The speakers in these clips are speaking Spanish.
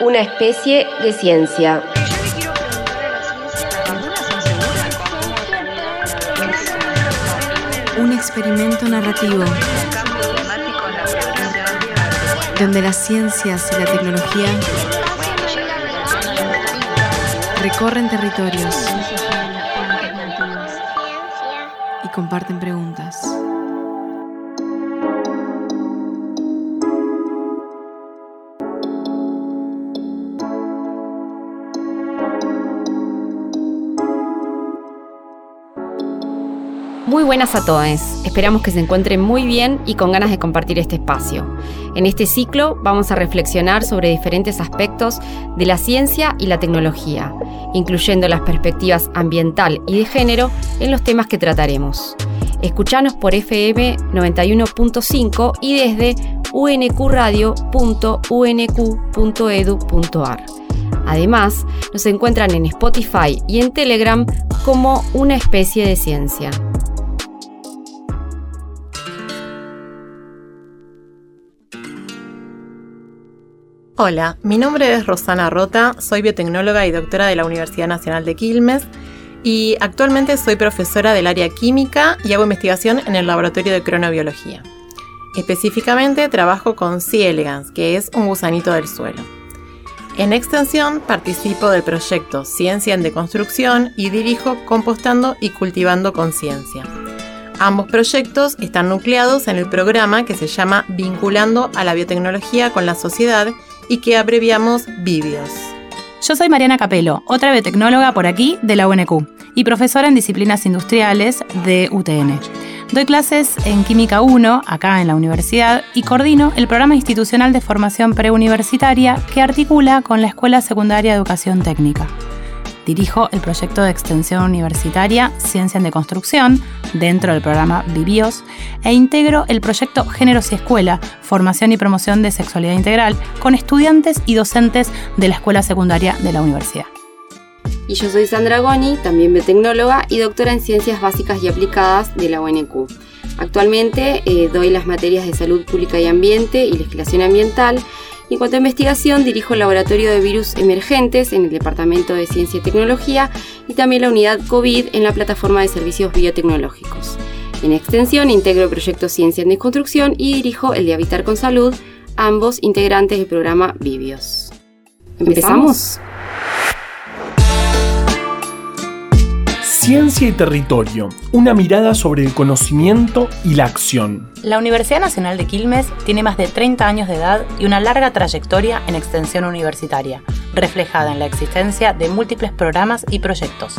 una especie de ciencia. Un experimento narrativo donde las ciencias y la tecnología recorren territorios y comparten preguntas. Buenas a todos. Esperamos que se encuentren muy bien y con ganas de compartir este espacio. En este ciclo vamos a reflexionar sobre diferentes aspectos de la ciencia y la tecnología, incluyendo las perspectivas ambiental y de género en los temas que trataremos. Escuchanos por FM 91.5 y desde unqradio.unq.edu.ar. Además, nos encuentran en Spotify y en Telegram como una especie de ciencia. Hola, mi nombre es Rosana Rota, soy biotecnóloga y doctora de la Universidad Nacional de Quilmes y actualmente soy profesora del área química y hago investigación en el laboratorio de cronobiología. Específicamente trabajo con C. elegans, que es un gusanito del suelo. En extensión participo del proyecto Ciencia en Deconstrucción y dirijo Compostando y Cultivando Conciencia. Ambos proyectos están nucleados en el programa que se llama Vinculando a la Biotecnología con la Sociedad y que abreviamos Vivios. Yo soy Mariana Capelo, otra biotecnóloga por aquí de la UNQ y profesora en disciplinas industriales de UTN. Doy clases en Química 1, acá en la universidad, y coordino el programa institucional de formación preuniversitaria que articula con la Escuela Secundaria de Educación Técnica. Dirijo el proyecto de extensión universitaria Ciencia en Deconstrucción dentro del programa Vivios e integro el proyecto Géneros y Escuela, Formación y Promoción de Sexualidad Integral con estudiantes y docentes de la escuela secundaria de la universidad. Y yo soy Sandra Goni, también biotecnóloga y doctora en Ciencias Básicas y Aplicadas de la UNQ. Actualmente eh, doy las materias de Salud Pública y Ambiente y Legislación Ambiental en cuanto a investigación, dirijo el Laboratorio de Virus Emergentes en el Departamento de Ciencia y Tecnología y también la unidad COVID en la plataforma de servicios biotecnológicos. En extensión, integro el proyecto Ciencia en Desconstrucción y dirijo el de Habitar con Salud, ambos integrantes del programa Vivios. ¿Empezamos? Ciencia y territorio, una mirada sobre el conocimiento y la acción. La Universidad Nacional de Quilmes tiene más de 30 años de edad y una larga trayectoria en extensión universitaria, reflejada en la existencia de múltiples programas y proyectos.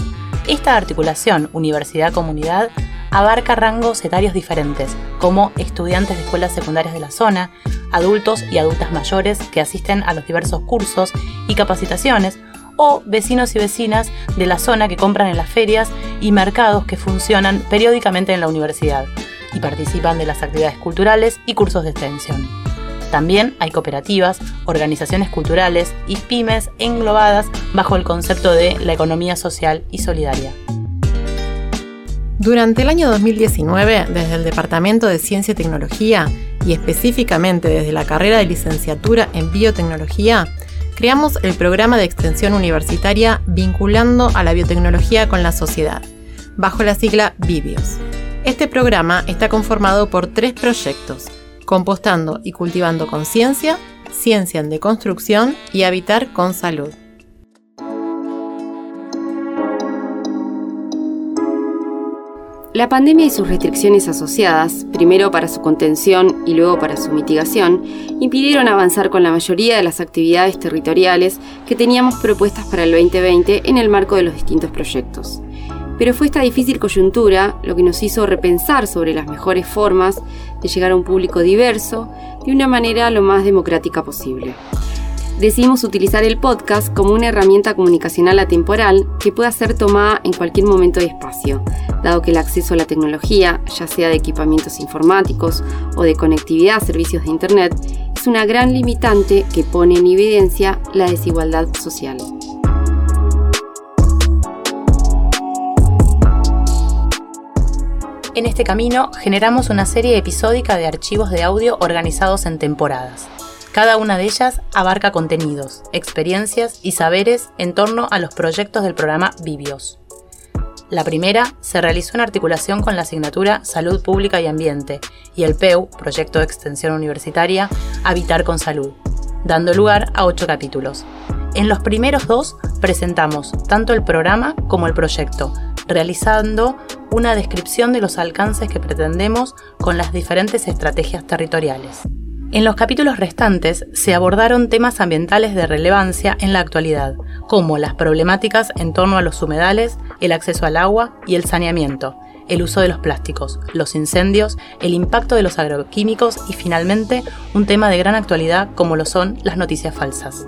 Esta articulación universidad-comunidad abarca rangos etarios diferentes, como estudiantes de escuelas secundarias de la zona, adultos y adultas mayores que asisten a los diversos cursos y capacitaciones, o vecinos y vecinas de la zona que compran en las ferias y mercados que funcionan periódicamente en la universidad y participan de las actividades culturales y cursos de extensión. También hay cooperativas, organizaciones culturales y pymes englobadas bajo el concepto de la economía social y solidaria. Durante el año 2019, desde el Departamento de Ciencia y Tecnología, y específicamente desde la carrera de licenciatura en Biotecnología, creamos el programa de extensión universitaria vinculando a la biotecnología con la sociedad, bajo la sigla Vivios. Este programa está conformado por tres proyectos, Compostando y Cultivando Conciencia, Ciencia en Deconstrucción y Habitar con Salud. La pandemia y sus restricciones asociadas, primero para su contención y luego para su mitigación, impidieron avanzar con la mayoría de las actividades territoriales que teníamos propuestas para el 2020 en el marco de los distintos proyectos. Pero fue esta difícil coyuntura lo que nos hizo repensar sobre las mejores formas de llegar a un público diverso de una manera lo más democrática posible decidimos utilizar el podcast como una herramienta comunicacional atemporal que pueda ser tomada en cualquier momento y espacio, dado que el acceso a la tecnología, ya sea de equipamientos informáticos o de conectividad a servicios de Internet, es una gran limitante que pone en evidencia la desigualdad social. En este camino generamos una serie episódica de archivos de audio organizados en temporadas Cada una de ellas abarca contenidos, experiencias y saberes en torno a los proyectos del programa Vivios. La primera se realizó en articulación con la asignatura Salud Pública y Ambiente y el PEU, Proyecto de Extensión Universitaria, Habitar con Salud, dando lugar a ocho capítulos. En los primeros dos presentamos tanto el programa como el proyecto, realizando una descripción de los alcances que pretendemos con las diferentes estrategias territoriales. En los capítulos restantes se abordaron temas ambientales de relevancia en la actualidad, como las problemáticas en torno a los humedales, el acceso al agua y el saneamiento, el uso de los plásticos, los incendios, el impacto de los agroquímicos y finalmente un tema de gran actualidad como lo son las noticias falsas.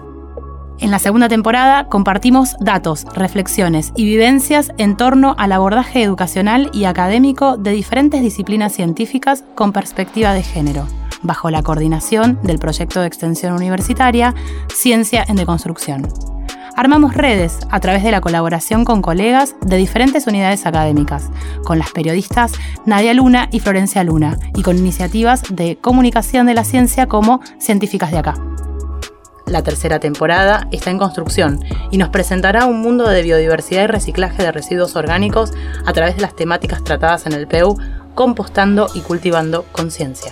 En la segunda temporada compartimos datos, reflexiones y vivencias en torno al abordaje educacional y académico de diferentes disciplinas científicas con perspectiva de género bajo la coordinación del proyecto de extensión universitaria Ciencia en Deconstrucción. Armamos redes a través de la colaboración con colegas de diferentes unidades académicas, con las periodistas Nadia Luna y Florencia Luna, y con iniciativas de comunicación de la ciencia como Científicas de Acá. La tercera temporada está en construcción y nos presentará un mundo de biodiversidad y reciclaje de residuos orgánicos a través de las temáticas tratadas en el PEU, compostando y cultivando conciencia.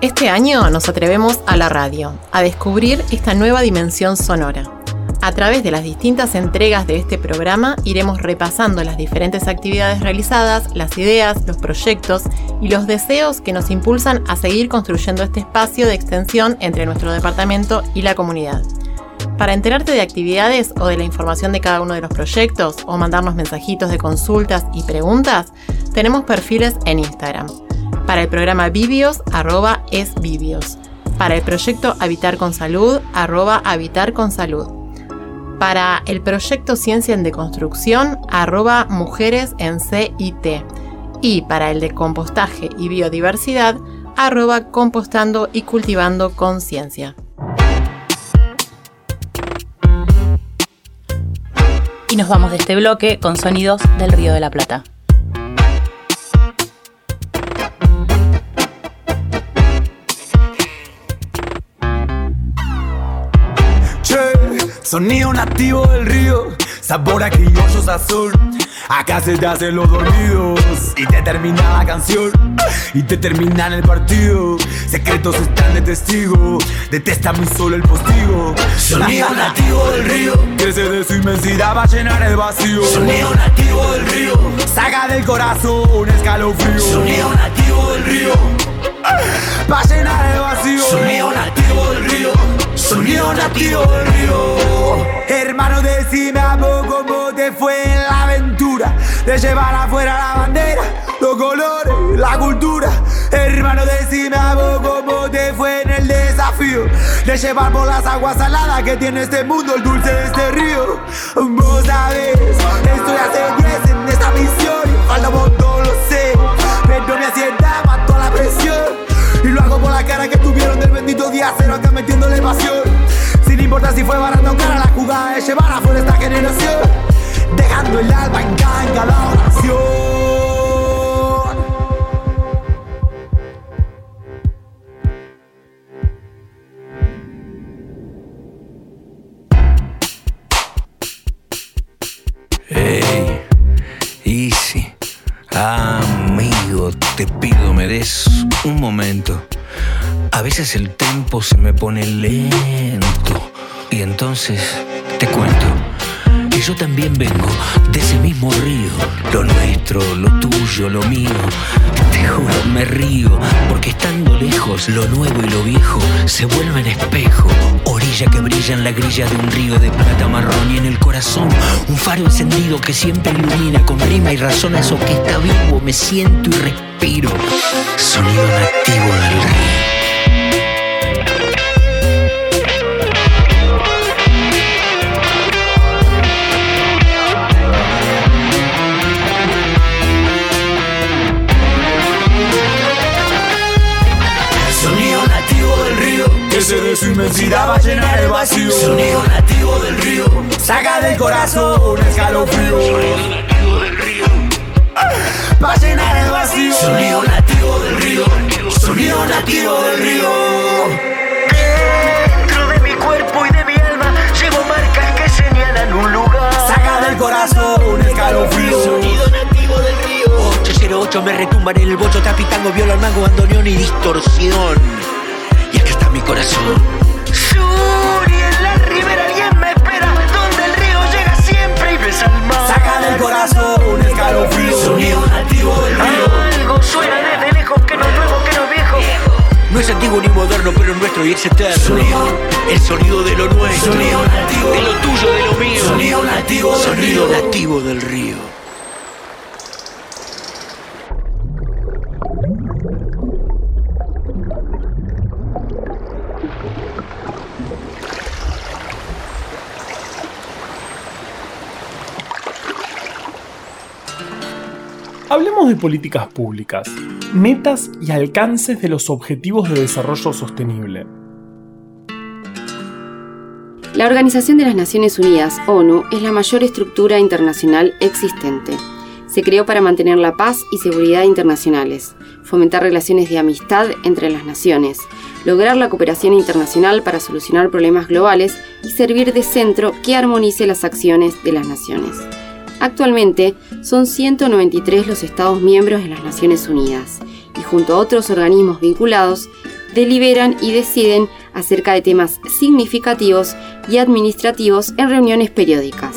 Este año nos atrevemos a la radio, a descubrir esta nueva dimensión sonora. A través de las distintas entregas de este programa iremos repasando las diferentes actividades realizadas, las ideas, los proyectos y los deseos que nos impulsan a seguir construyendo este espacio de extensión entre nuestro departamento y la comunidad. Para enterarte de actividades o de la información de cada uno de los proyectos o mandarnos mensajitos de consultas y preguntas, tenemos perfiles en Instagram para el programa Vivios, arroba es Vivios. Para el proyecto Habitar con Salud, arroba Habitar con Salud. Para el proyecto Ciencia en Deconstrucción, arroba Mujeres en CIT. Y para el de compostaje y biodiversidad, arroba compostando y cultivando conciencia. Y nos vamos de este bloque con sonidos del Río de la Plata. Sonido nativo del río, sabor a criollos azul. Acá se te hacen los dormidos y te termina la canción y te termina el partido. Secretos están de testigo, detesta muy solo el postigo. Sonido nativo del río, crece de su inmensidad va a llenar el vacío. Sonido nativo del río, saca del corazón un escalofrío. Sonido nativo del río, va a llenar el vacío. Sonido nativo del río. Sonido nativo del río. Hermano, decime a cómo te fue en la aventura de llevar afuera la bandera, los colores, la cultura. Hermano, decime a cómo te fue en el desafío de llevar por las aguas saladas que tiene este mundo, el dulce de este río. Vos sabés, estoy hace 10 en esta misión y falta un montón, lo sé, pero me asienta toda la presión. Y lo hago por la cara día cero acá metiéndole pasión. Sin importar si fue barato o cara, la jugada de llevar afuera esta generación. Dejando el alma en cada oración. Amigo, te pido me des un momento. A veces el tempo se me pone lento. Y entonces te cuento que yo también vengo de ese mismo río. Lo nuestro, lo tuyo, lo mío. Te juro, me río, porque estando lejos, lo nuevo y lo viejo se vuelven espejo. Orilla que brilla en la grilla de un río de plata marrón y en el corazón un faro encendido que siempre ilumina con rima y razón a eso que está vivo. Me siento y respiro. Sonido nativo del río. De su inmensidad va a llenar el vacío. Sonido nativo del río. Saca del corazón un escalofrío. Sonido nativo del río. Va a llenar el vacío. Sonido nativo del río. Sonido nativo del río. Dentro de mi cuerpo y de mi alma llevo marcas que señalan un lugar. Saca del corazón un escalofrío. Sonido nativo del río. 808 me retumban en el bocho, trapitango, viola, mango, bandoneón y distorsión. Está mi corazón. Sur y en la ribera alguien me espera, donde el río llega siempre y besa al mar. Saca del corazón un escalofrío. Sonido nativo del río. Algo suena desde lejos que no es nuevo, que no es viejo. No es antiguo ni moderno, pero es nuestro y es eterno. Sonido. El sonido de lo nuestro. Sonido nativo. De lo tuyo, de lo mío. Sonido nativo del Sonido río. nativo del río. Hablemos de políticas públicas, metas y alcances de los objetivos de desarrollo sostenible. La Organización de las Naciones Unidas, ONU, es la mayor estructura internacional existente. Se creó para mantener la paz y seguridad internacionales, fomentar relaciones de amistad entre las naciones, lograr la cooperación internacional para solucionar problemas globales y servir de centro que armonice las acciones de las naciones. Actualmente son 193 los Estados miembros de las Naciones Unidas y junto a otros organismos vinculados deliberan y deciden acerca de temas significativos y administrativos en reuniones periódicas.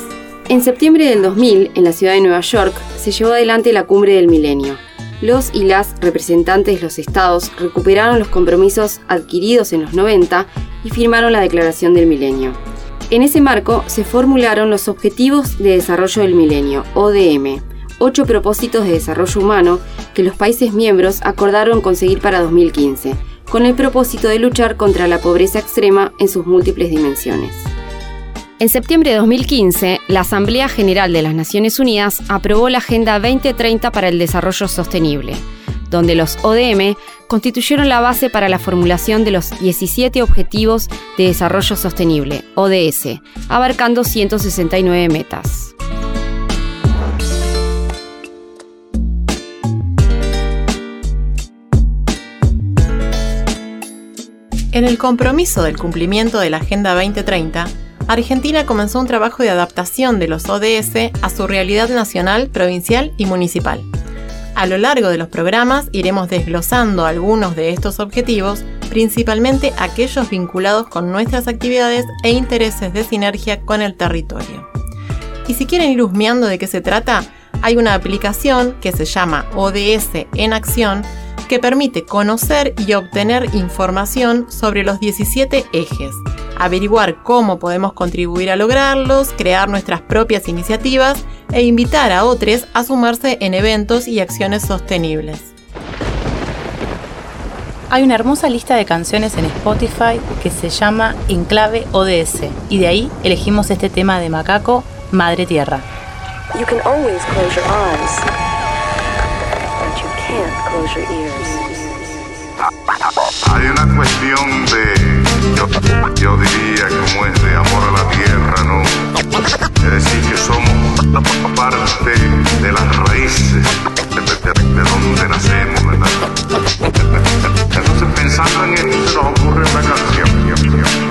En septiembre del 2000, en la ciudad de Nueva York, se llevó adelante la Cumbre del Milenio. Los y las representantes de los estados recuperaron los compromisos adquiridos en los 90 y firmaron la Declaración del Milenio. En ese marco se formularon los Objetivos de Desarrollo del Milenio, ODM, ocho propósitos de desarrollo humano que los países miembros acordaron conseguir para 2015, con el propósito de luchar contra la pobreza extrema en sus múltiples dimensiones. En septiembre de 2015, la Asamblea General de las Naciones Unidas aprobó la Agenda 2030 para el Desarrollo Sostenible, donde los ODM constituyeron la base para la formulación de los 17 Objetivos de Desarrollo Sostenible, ODS, abarcando 169 metas. En el compromiso del cumplimiento de la Agenda 2030, Argentina comenzó un trabajo de adaptación de los ODS a su realidad nacional, provincial y municipal. A lo largo de los programas iremos desglosando algunos de estos objetivos, principalmente aquellos vinculados con nuestras actividades e intereses de sinergia con el territorio. Y si quieren ir husmeando de qué se trata, hay una aplicación que se llama ODS en Acción que permite conocer y obtener información sobre los 17 ejes, averiguar cómo podemos contribuir a lograrlos, crear nuestras propias iniciativas e invitar a otros a sumarse en eventos y acciones sostenibles. Hay una hermosa lista de canciones en Spotify que se llama Enclave ODS y de ahí elegimos este tema de Macaco, Madre Tierra. You can always close your eyes, but you can't close your ears. Hay una cuestión de, yo, yo diría como es de amor a la tierra, ¿no? Es decir, que somos parte de las raíces de, de- de donde nacemos, ¿verdad? Entonces pensando en esto se nos ocurre una canción.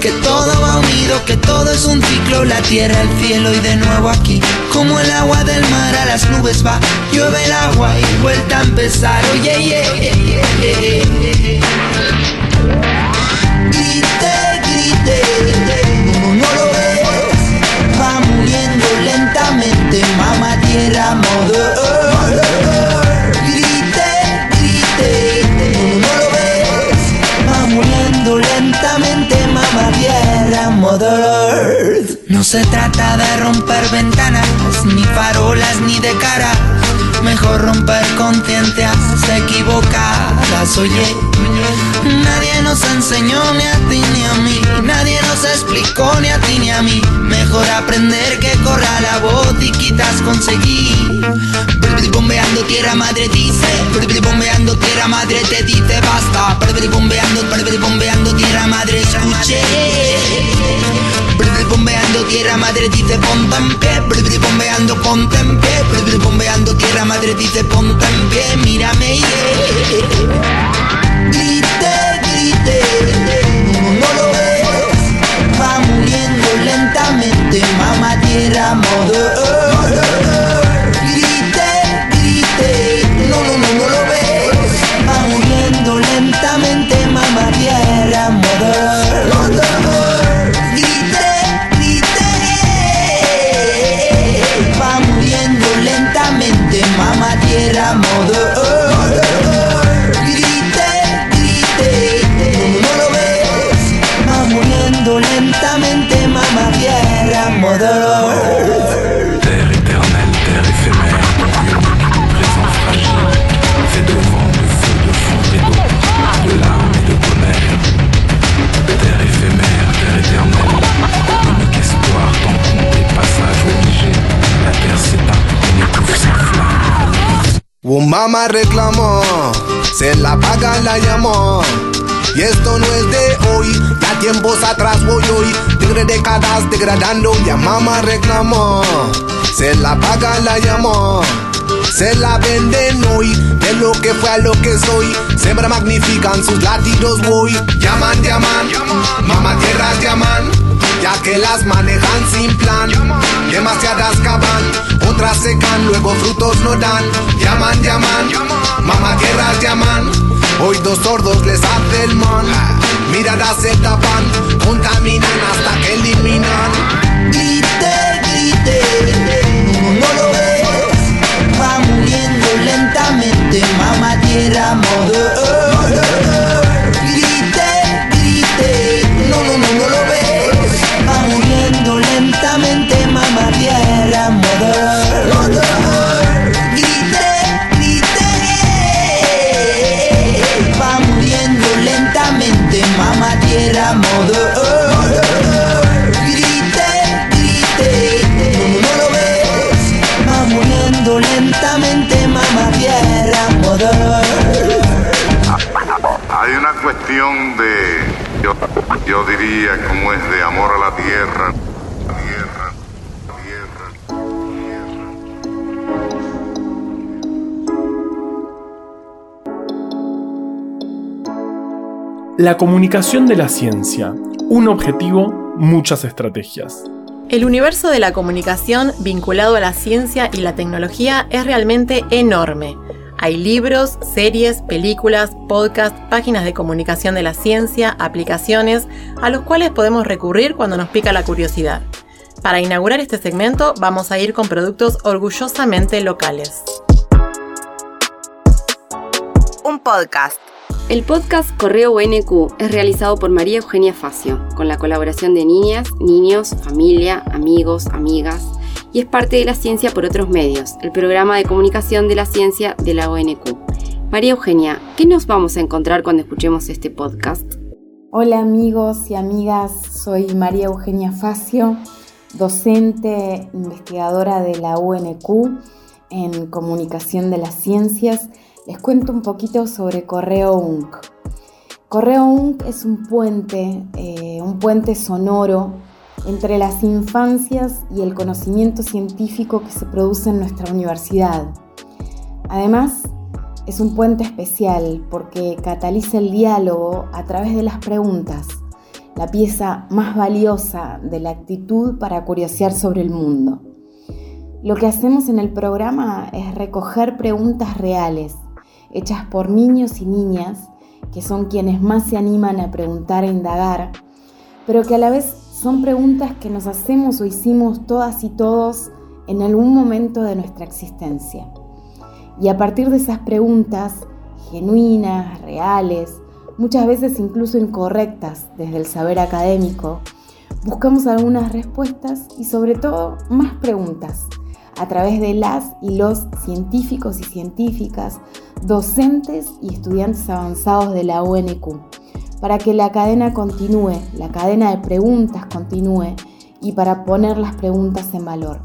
que todo va unido, que todo es un ciclo, la tierra, el cielo y de nuevo aquí. Como el agua del mar a las nubes va, llueve el agua y vuelta a empezar. Oye, yeah, yeah, yeah. Grite, grite, no, no lo ves, va muriendo lentamente, mamá tierra, mother. Romper ventanas, ni farolas ni de cara. Mejor romper conciencias equivocadas, oye. Nadie nos enseñó ni a ti ni a mí, nadie nos explicó ni a ti ni a mí. Mejor aprender que corra la voz y quizás conseguir. Bombeando tierra madre dice, bombeando tierra madre te dice basta. Bombeando, bombeando tierra madre escuche. Bombeando tierra madre dice ponte en pie, bombeando ponte en pie, bombeando tierra madre dice ponte en pie, mírame yeah. Grite, grite, no lo ves, va muriendo lentamente, mamá tierra mother. Mamá reclamó, se la paga la llamó. Y esto no es de hoy, ya tiempos atrás voy hoy, tigre décadas degradando, ya mamá reclamó. Se la paga la llamó, se la venden hoy, de lo que fue a lo que soy, siempre magnifican sus latidos voy. Llaman, llaman, mamá tierras llaman, ya que las manejan sin plan. Demasiadas cavan, otras secan, luego frutos no dan. Llaman, llaman, mamá tierras llaman. Hoy dos sordos les hace el man. Miradas se tapan, contaminan hasta que eliminan. Grite, grite, no lo ves, va muriendo lentamente, mamá tierra mother. La comunicación de la ciencia. Un objetivo, muchas estrategias. El universo de la comunicación vinculado a la ciencia y la tecnología es realmente enorme. Hay libros, series, películas, podcasts, páginas de comunicación de la ciencia, aplicaciones, a los cuales podemos recurrir cuando nos pica la curiosidad. Para inaugurar este segmento vamos a ir con productos orgullosamente locales. Un podcast. El podcast Correo UNQ es realizado por María Eugenia Facio, con la colaboración de niñas, niños, familia, amigos, amigas, y es parte de la ciencia por otros medios, el programa de comunicación de la ciencia de la ONQ. María Eugenia, ¿qué nos vamos a encontrar cuando escuchemos este podcast? Hola amigos y amigas, soy María Eugenia Facio, docente, investigadora de la UNQ en comunicación de las ciencias. Les cuento un poquito sobre Correo UNC. Correo UNC es un puente, eh, un puente sonoro entre las infancias y el conocimiento científico que se produce en nuestra universidad. Además, es un puente especial porque cataliza el diálogo a través de las preguntas, la pieza más valiosa de la actitud para curiosear sobre el mundo. Lo que hacemos en el programa es recoger preguntas reales, hechas por niños y niñas, que son quienes más se animan a preguntar e indagar, pero que a la vez son preguntas que nos hacemos o hicimos todas y todos en algún momento de nuestra existencia. Y a partir de esas preguntas, genuinas, reales, muchas veces incluso incorrectas desde el saber académico, Buscamos algunas respuestas y sobre todo más preguntas a través de las y los científicos y científicas, docentes y estudiantes avanzados de la UNQ, para que la cadena continúe, la cadena de preguntas continúe y para poner las preguntas en valor.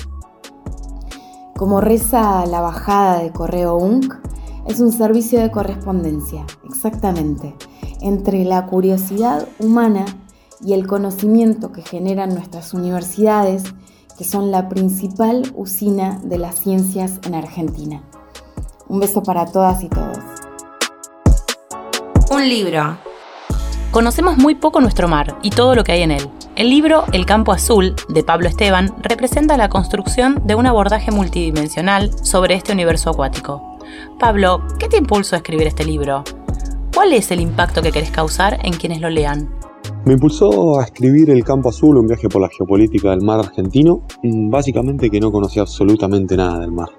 Como reza la bajada de correo UNC, es un servicio de correspondencia, exactamente, entre la curiosidad humana y el conocimiento que generan nuestras universidades, que son la principal usina de las ciencias en Argentina. Un beso para todas y todos. Un libro. Conocemos muy poco nuestro mar y todo lo que hay en él. El libro El campo azul, de Pablo Esteban, representa la construcción de un abordaje multidimensional sobre este universo acuático. Pablo, ¿qué te impulsó a escribir este libro? ¿Cuál es el impacto que querés causar en quienes lo lean? Me impulsó a escribir El Campo Azul, un viaje por la geopolítica del mar argentino, mm, básicamente que no conocía absolutamente nada del mar.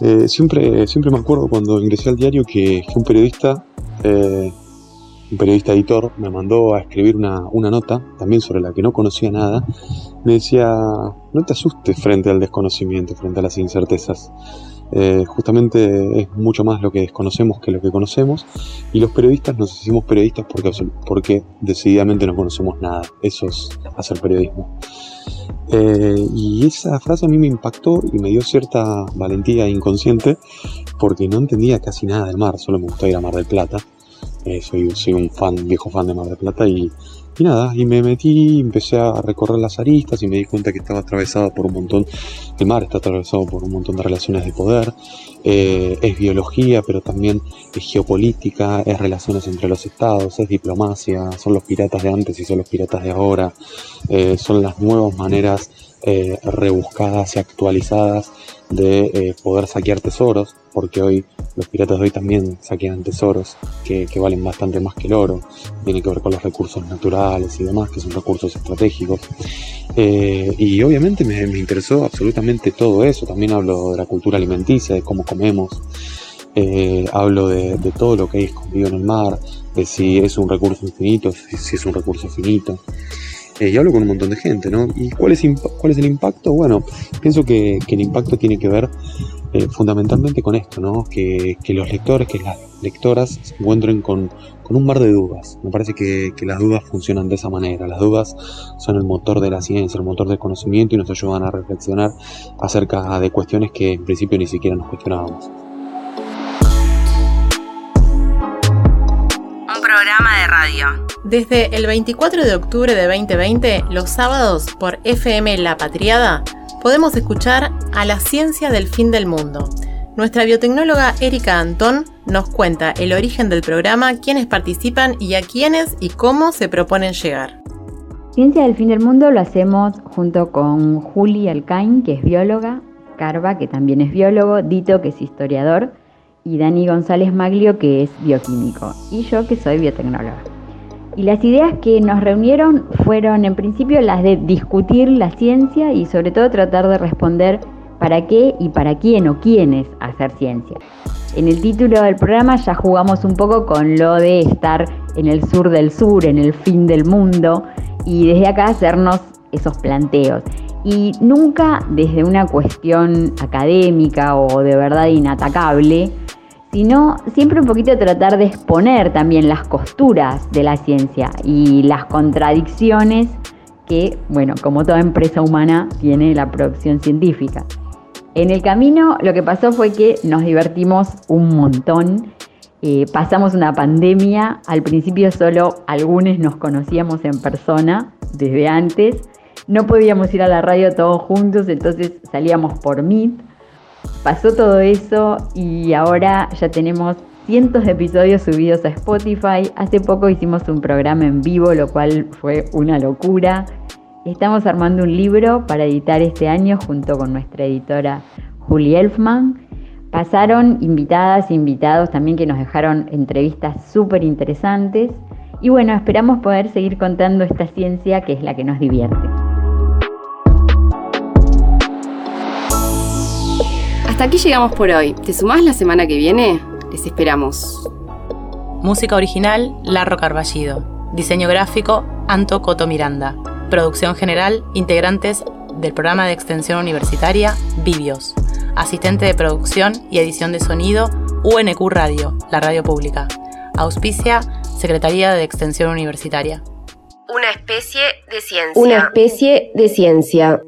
Eh, siempre, siempre me acuerdo cuando ingresé al diario que, un periodista, eh, un periodista editor, me mandó a escribir una, una nota, también sobre la que no conocía nada. Me decía, no te asustes frente al desconocimiento, frente a las incertezas. Eh, justamente es mucho más lo que desconocemos que lo que conocemos y los periodistas nos hicimos periodistas porque, porque decididamente no conocemos nada. Eso es hacer periodismo. Eh, y esa frase a mí me impactó y me dio cierta valentía inconsciente porque no entendía casi nada del mar, solo me gustaba ir a Mar del Plata. Eh, soy, soy un fan, viejo fan de Mar del Plata y y nada, y me metí, empecé a recorrer las aristas y me di cuenta que estaba atravesada por un montón, el mar está atravesado por un montón de relaciones de poder, eh, es biología, pero también es geopolítica, es relaciones entre los estados, es diplomacia, son los piratas de antes y son los piratas de ahora, eh, son las nuevas maneras eh, rebuscadas y actualizadas de poder saquear tesoros, porque hoy los piratas de hoy también saquean tesoros que, valen bastante más que el oro, tiene que ver con los recursos naturales y demás, que son recursos estratégicos. Eh, y obviamente me, interesó absolutamente todo eso, también hablo de la cultura alimenticia, de cómo comemos. hablo de, todo lo que hay escondido en el mar, de si es un recurso infinito, si es un recurso finito. Eh, y hablo con un montón de gente, ¿no? ¿Y cuál es, cuál es el impacto? Bueno, pienso que, el impacto tiene que ver eh, fundamentalmente con esto, ¿no? Que, los lectores, que las lectoras se encuentren con, un mar de dudas. Me parece que, las dudas funcionan de esa manera. Las dudas son el motor de la ciencia, el motor del conocimiento y nos ayudan a reflexionar acerca de cuestiones que en principio ni siquiera nos cuestionábamos. Un programa de radio desde el 24 de octubre de 2020, los sábados por FM La Patriada, podemos escuchar a la ciencia del fin del mundo. Nuestra biotecnóloga Erika Antón nos cuenta el origen del programa, quiénes participan y a quiénes y cómo se proponen llegar. Ciencia del fin del mundo lo hacemos junto con Juli Alcain, que es bióloga, Carva, que también es biólogo, Dito, que es historiador, y Dani González Maglio, que es bioquímico, y yo, que soy biotecnóloga. Y las ideas que nos reunieron fueron en principio las de discutir la ciencia y sobre todo tratar de responder para qué y para quién o quiénes hacer ciencia. En el título del programa ya jugamos un poco con lo de estar en el sur del sur, en el fin del mundo, y desde acá hacernos esos planteos. Y nunca desde una cuestión académica o de verdad inatacable, sino siempre un poquito tratar de exponer también las costuras de la ciencia y las contradicciones que, bueno, como toda empresa humana, tiene la producción científica. En el camino lo que pasó fue que nos divertimos un montón. Eh, pasamos una pandemia, al principio solo algunos nos conocíamos en persona desde antes. No podíamos ir a la radio todos juntos, entonces salíamos por Meet Pasó todo eso y ahora ya tenemos cientos de episodios subidos a Spotify. Hace poco hicimos un programa en vivo, lo cual fue una locura. Estamos armando un libro para editar este año junto con nuestra editora Julie Elfman. Pasaron invitadas e invitados también que nos dejaron entrevistas súper interesantes. Y bueno, esperamos poder seguir contando esta ciencia que es la que nos divierte. Hasta aquí llegamos por hoy. ¿Te sumás la semana que viene? Les esperamos. Música original, Larro Carballido. Diseño gráfico, Anto Coto Miranda. Producción general, integrantes del programa de extensión universitaria Vivios. Asistente de producción y edición de sonido UNQ Radio, la radio pública. Auspicia Secretaría de Extensión Universitaria. Una especie de ciencia. Una especie de ciencia.